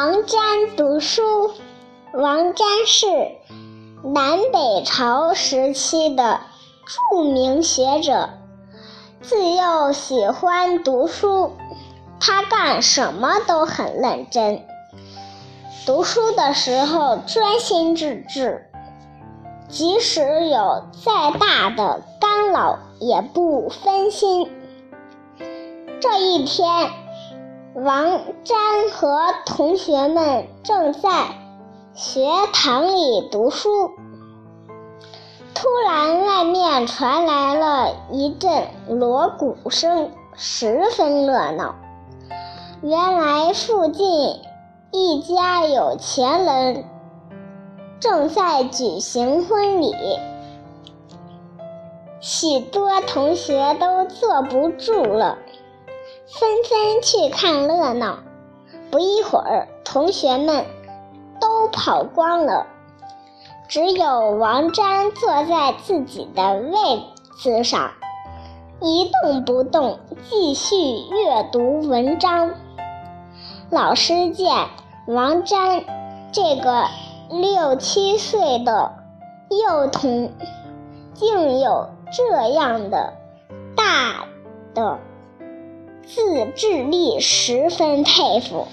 王瞻读书。王瞻是南北朝时期的著名学者，自幼喜欢读书，他干什么都很认真。读书的时候专心致志，即使有再大的干扰也不分心。这一天，王瞻和同学们正在学堂里读书，突然外面传来了一阵锣鼓声，十分热闹。原来附近。一家有钱人正在举行婚礼，许多同学都坐不住了，纷纷去看热闹。不一会儿，同学们都跑光了，只有王瞻坐在自己的位子上，一动不动，继续阅读文章。老师见王瞻这个六七岁的幼童竟有这样的大的自制力，十分佩服。